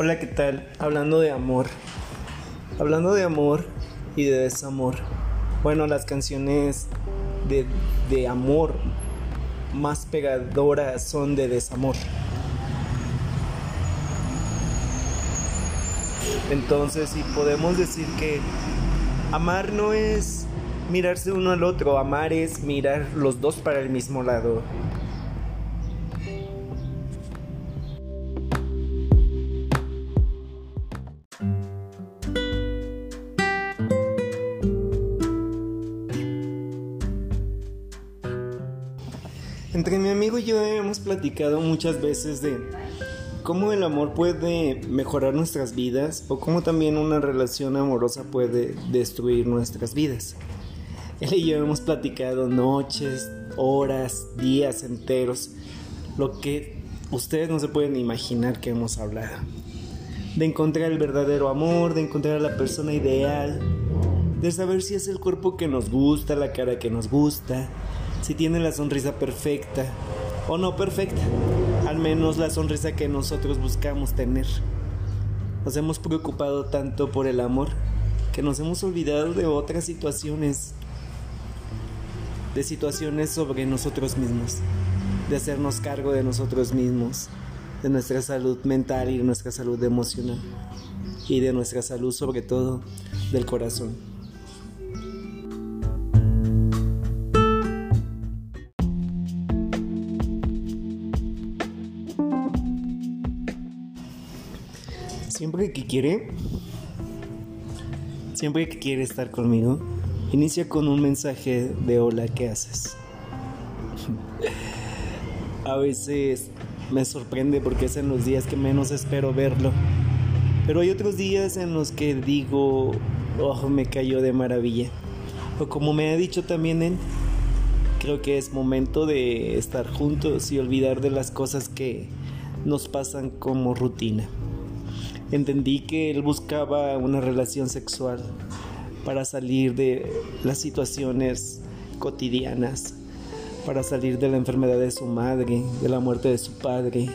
Hola, ¿qué tal? Hablando de amor. Hablando de amor y de desamor. Bueno, las canciones de, de amor más pegadoras son de desamor. Entonces, si podemos decir que amar no es mirarse uno al otro, amar es mirar los dos para el mismo lado. Entre mi amigo y yo hemos platicado muchas veces de cómo el amor puede mejorar nuestras vidas o cómo también una relación amorosa puede destruir nuestras vidas. Él y yo hemos platicado noches, horas, días enteros, lo que ustedes no se pueden imaginar que hemos hablado. De encontrar el verdadero amor, de encontrar a la persona ideal, de saber si es el cuerpo que nos gusta, la cara que nos gusta, si tiene la sonrisa perfecta o no perfecta, al menos la sonrisa que nosotros buscamos tener. Nos hemos preocupado tanto por el amor que nos hemos olvidado de otras situaciones, de situaciones sobre nosotros mismos, de hacernos cargo de nosotros mismos, de nuestra salud mental y de nuestra salud emocional y de nuestra salud sobre todo del corazón. Siempre que quiere, siempre que quiere estar conmigo, inicia con un mensaje de hola, ¿qué haces? A veces me sorprende porque es en los días que menos espero verlo. Pero hay otros días en los que digo, oh, me cayó de maravilla. O como me ha dicho también él, creo que es momento de estar juntos y olvidar de las cosas que nos pasan como rutina. Entendí que él buscaba una relación sexual para salir de las situaciones cotidianas, para salir de la enfermedad de su madre, de la muerte de su padre,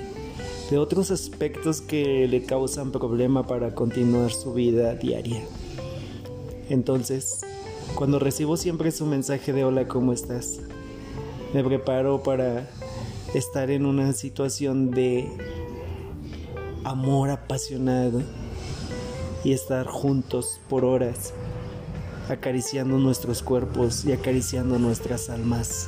de otros aspectos que le causan problema para continuar su vida diaria. Entonces, cuando recibo siempre su mensaje de hola, ¿cómo estás? Me preparo para estar en una situación de amor apasionado y estar juntos por horas, acariciando nuestros cuerpos y acariciando nuestras almas.